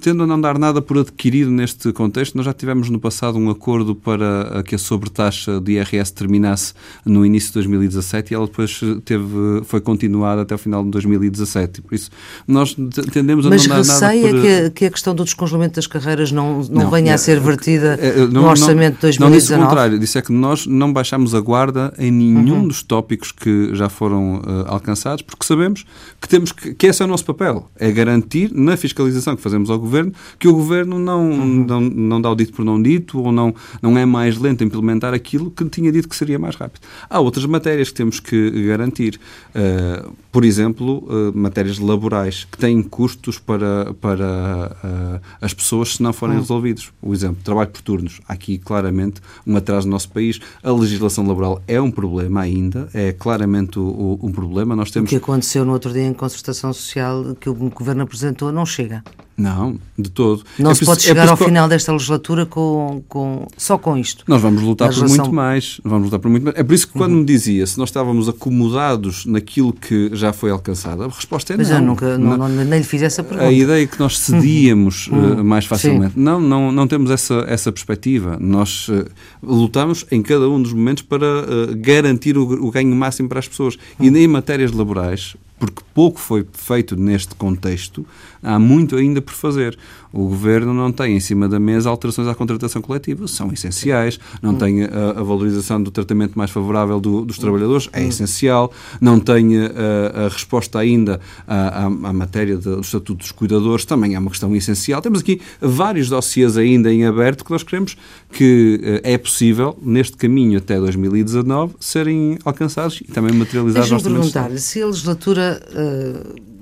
tendo a não dar nada por adquirido neste contexto, nós já tivemos no passado um acordo para que a sobretaxa de IRS terminasse no início de 2017 e ela depois teve, foi continuada até o final de 2017. Por isso, nós tendemos a Mas não dar nada por... Mas que, que a questão do descongelamento das carreiras não, não, não venha é, a ser vertida é, é, não, no orçamento de 2019? Não, disse o contrário. Disse é que nós não baixamos a guarda em nenhum uhum. dos tópicos que já foram uh, alcançados, porque sabemos que temos que, que esse é o nosso papel, é garantir na fiscalização que fazemos ao Governo, que o Governo não, uhum. não, não dá o dito por não dito ou não, não é mais lento a implementar aquilo que tinha dito que seria mais rápido. Há outras matérias que temos que garantir. Uh, por exemplo, uh, matérias laborais que têm custos para, para uh, as pessoas se não forem uhum. resolvidos. O exemplo, trabalho por turnos. Há aqui claramente um atraso no nosso país. A legislação laboral é um problema ainda, é claramente o, o, um problema. Nós temos... O que aconteceu no outro dia em concertação social que o Governo apresentou não chega. Não, de todo. Não é se pode é chegar é ao final desta legislatura com, com, só com isto. Nós vamos lutar por muito mais. Vamos lutar por muito mais. É por isso que quando uhum. me dizia se nós estávamos acomodados naquilo que já foi alcançado, a resposta é Mas não. eu nunca, não, não, nem lhe fiz essa pergunta. A ideia é que nós cedíamos uhum. uh, mais facilmente. Não, não, não temos essa, essa perspectiva. Nós uh, lutamos em cada um dos momentos para uh, garantir o, o, ganho máximo para as pessoas. Uhum. E nem em matérias laborais, porque pouco foi feito neste contexto, há muito ainda por fazer. O Governo não tem em cima da mesa alterações à contratação coletiva, são essenciais, não hum. tem a, a valorização do tratamento mais favorável do, dos trabalhadores, é hum. essencial, não tem a, a resposta ainda à, à, à matéria do Estatuto dos Cuidadores, também é uma questão essencial. Temos aqui vários dossiês ainda em aberto que nós queremos que eh, é possível, neste caminho até 2019, serem alcançados e também materializados. Deixa-me perguntar se a legislatura. Uh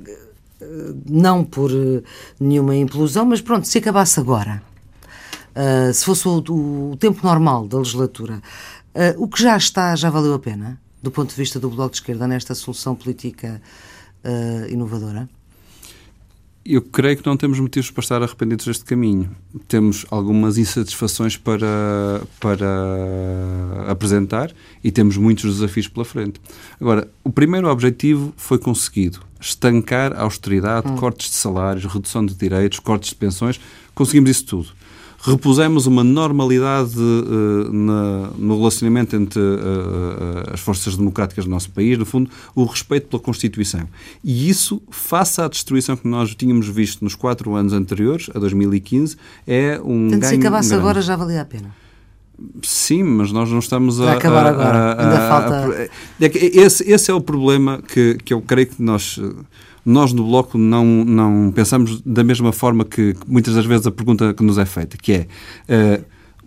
não por eh, nenhuma implosão, mas pronto, se acabasse agora, uh, se fosse o, tempo normal da legislatura, o que já está já valeu a pena, do ponto de vista do Bloco de Esquerda, nesta solução política inovadora? Eu creio que não temos motivos para estar arrependidos deste caminho. Temos algumas insatisfações para, para apresentar e temos muitos desafios pela frente. Agora, o primeiro objetivo foi conseguido: estancar a austeridade, hum. cortes de salários, redução de direitos, cortes de pensões. Conseguimos isso tudo repusemos uma normalidade uh, na, no relacionamento entre uh, as forças democráticas do nosso país, no fundo, o respeito pela Constituição. E isso, face à destruição que nós tínhamos visto nos quatro anos anteriores, a 2015, é um Portanto, ganho se acabasse grande. agora já valia a pena. Sim, mas nós não estamos a. Vai acabar a, agora. A, a, Ainda falta. esse, esse é o problema que, que eu creio que nós nós no Bloco não, não pensamos da mesma forma que muitas das vezes a pergunta que nos é feita, que é uh,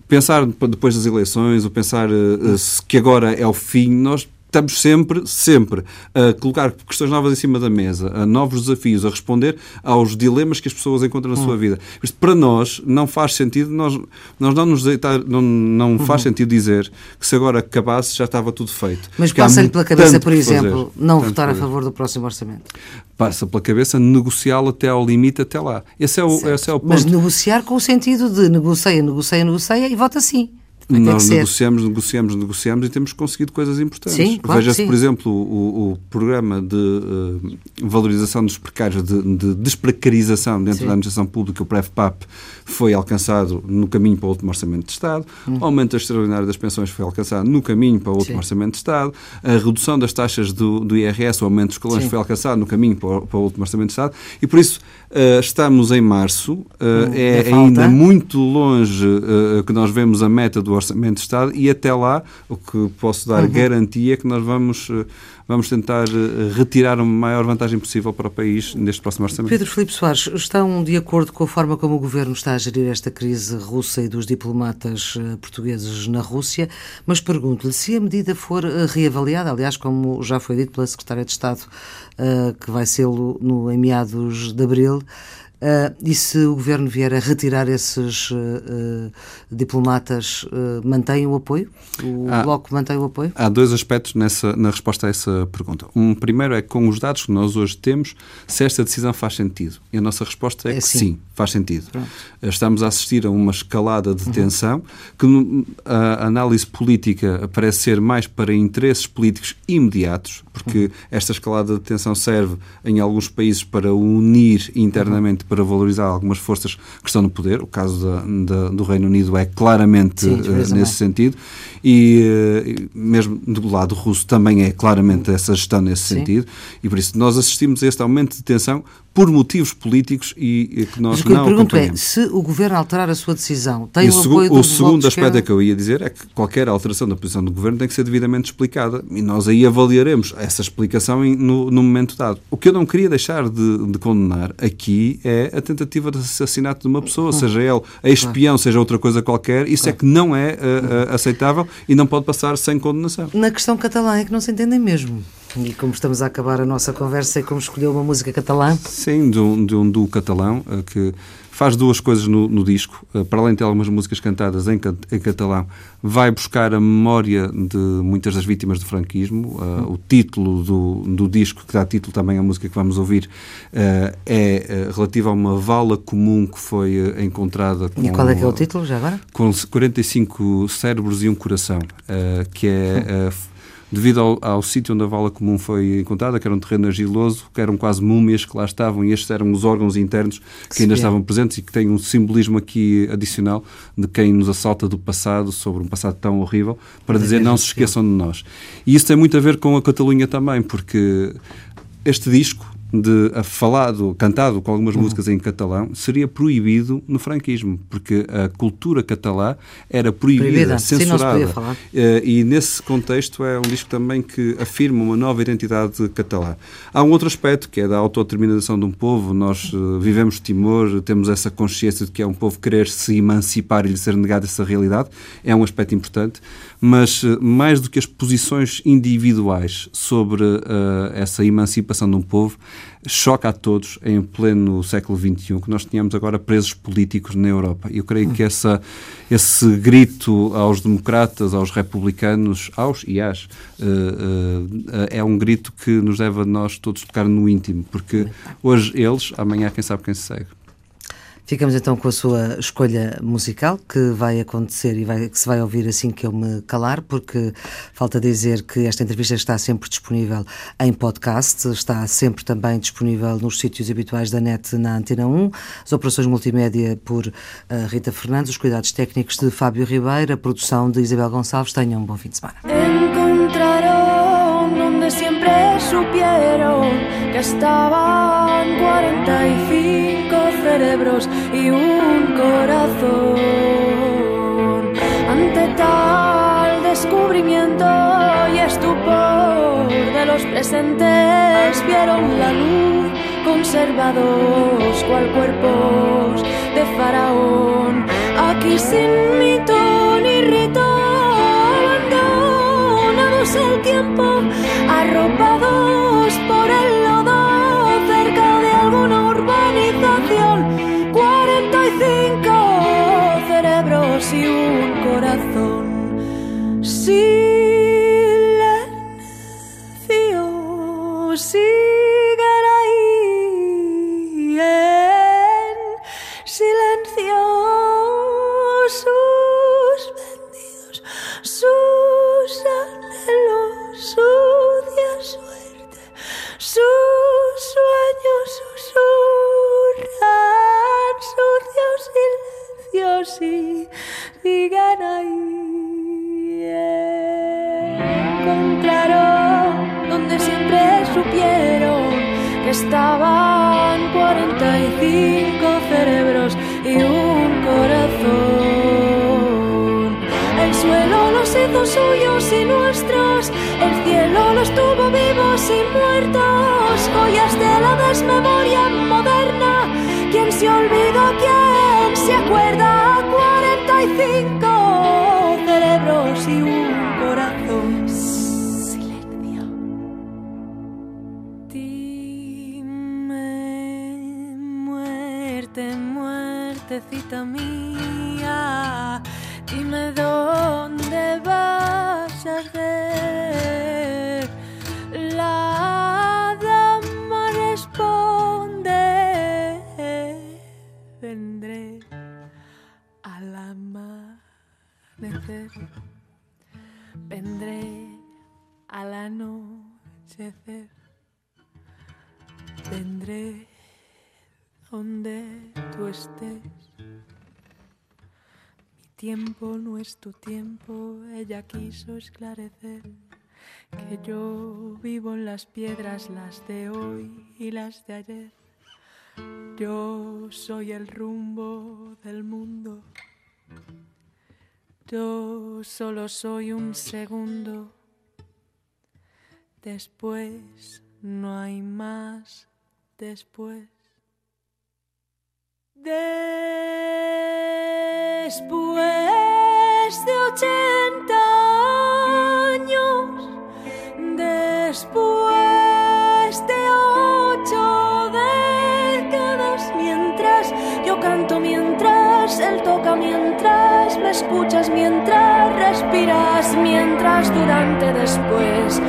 pensar depois das eleições, ou pensar uh, que agora é o fim, nós estamos sempre, sempre a colocar questões novas em cima da mesa, a novos desafios, a responder aos dilemas que as pessoas encontram na hum. sua vida. Isto para nós não faz sentido, nós, nós não nos deitar, não, não uhum. faz sentido dizer que se agora acabasse já estava tudo feito. Mas passa-lhe pela cabeça, por exemplo, não tanto votar a favor do próximo orçamento? Passa pela cabeça negociá-lo até ao limite, até lá. Esse é o, esse é o ponto. Mas negociar com o sentido de negocia, negocia, negocia e vota sim. Nós negociamos, negociamos, negociamos e temos conseguido coisas importantes. Sim, claro Veja-se, por exemplo, o, o programa de uh, valorização dos precários, de, de desprecarização dentro sim. da administração pública, o PREF-PAP, foi alcançado no caminho para o último Orçamento de Estado. Hum. O aumento extraordinário das pensões foi alcançado no caminho para o último sim. Orçamento de Estado. A redução das taxas do, do IRS, o aumento dos escalões, foi alcançado no caminho para o, para o último Orçamento de Estado. E por isso uh, estamos em março. Uh, hum, é ainda muito longe que nós vemos a meta do Orçamento de Estado e até lá o que posso dar uhum. garantia é que nós vamos, eh, vamos tentar eh, retirar a maior vantagem possível para o país neste próximo orçamento. Pedro Filipe Soares, estão de acordo com a forma como o Governo está a gerir esta crise russa e dos diplomatas eh, portugueses na Rússia, mas pergunto-lhe se a medida for reavaliada, aliás, como já foi dito pela Secretária de Estado, que vai ser no, em meados de abril, Uh, e se o governo vier a retirar esses uh, uh, diplomatas, mantém o apoio? O há, Bloco mantém o apoio? Há dois aspectos nessa, na resposta a essa pergunta. Um primeiro é com os dados que nós hoje temos, se esta decisão faz sentido. E a nossa resposta é, é que sim. sim, faz sentido. Pronto. Estamos a assistir a uma escalada de uhum. tensão que a análise política parece ser mais para interesses políticos imediatos, porque uhum. esta escalada de tensão serve em alguns países para unir internamente para valorizar algumas forças que estão no poder. O caso da, da, do Reino Unido é claramente Sim, uh, nesse sentido. E uh, mesmo do lado russo também é claramente essa gestão nesse Sim. sentido. E por isso nós assistimos a este aumento de tensão por motivos políticos e, e que nós Mas não eu pergunto é, se o Governo alterar a sua decisão, tem e o apoio do O segundo aspecto é que eu ia dizer é que qualquer alteração da posição do Governo tem que ser devidamente explicada e nós aí avaliaremos essa explicação no, no, momento dado. O que eu não queria deixar de, de, condenar aqui é a tentativa de assassinato de uma pessoa, seja ele a espião, seja outra coisa qualquer, isso é que não é uh, uh, aceitável e não pode passar sem condenação. Na questão catalã é que não se entendem mesmo. E como estamos a acabar a nossa conversa, é como escolheu uma música catalã? Sim, de um, de um duo catalão uh, que faz duas coisas no, no disco. Uh, para além de ter algumas músicas cantadas em, em, catalão, vai buscar a memória de muitas das vítimas do franquismo. Uh, o título do, do disco, que dá título também à música que vamos ouvir, é relativo a uma vala comum que foi encontrada. Com, e qual é que é o título, já agora? Com 45 cérebros e um coração, que é devido ao, ao sítio onde a vala comum foi encontrada, que era um terreno argiloso, que eram quase múmias que lá estavam, e estes eram os órgãos internos que, que ainda estavam presentes e que têm um simbolismo aqui adicional de quem nos assalta do passado, sobre um passado tão horrível, para dizer não se esqueçam de nós. E isso tem muito a ver com a Catalunha também, porque este disco de falado, cantado com algumas uhum. músicas em catalão, seria proibido no franquismo, porque a cultura catalã era proibida, proibida. censurada. Sim, uh, e nesse contexto é um disco também que afirma uma nova identidade catalã. Há um outro aspecto que é da autodeterminação de um povo. Nós uh, vivemos Timor, temos essa consciência de que é um povo querer se emancipar e lhe ser negada essa realidade. É um aspecto importante mas uh, mais do que as posições individuais sobre uh, essa emancipação de um povo, choca a todos, em pleno século XXI, que nós tenhamos agora presos políticos na Europa. Eu creio que essa, esse grito aos democratas, aos republicanos, aos e às, uh, uh, é um grito que nos deve a nós todos tocar no íntimo, porque hoje eles, amanhã quem sabe quem se segue. Ficamos então com a sua escolha musical, que vai acontecer e vai, que se vai ouvir assim que eu me calar, porque falta dizer que esta entrevista está sempre disponível em podcast, está sempre também disponível nos sítios habituais da net na Antena 1, as operações multimédia por uh, Rita Fernandes, os cuidados técnicos de Fábio Ribeiro, a produção de Isabel Gonçalves. Tenham um bom fim de semana. Supieron que estaban 45 y un corazón. Ante tal descubrimiento y estupor de los presentes, vieron la luz conservados cual cuerpos de faraón. Aquí sin mito tiempo no es tu tiempo, ella quiso esclarecer que yo vivo en las piedras, las de hoy y las de ayer. Yo soy el rumbo del mundo. Yo solo soy un segundo. Después no hay más después. Después de ochenta años, después de ocho décadas, mientras yo canto, mientras él toca, mientras me escuchas mientras respiras, mientras durante después.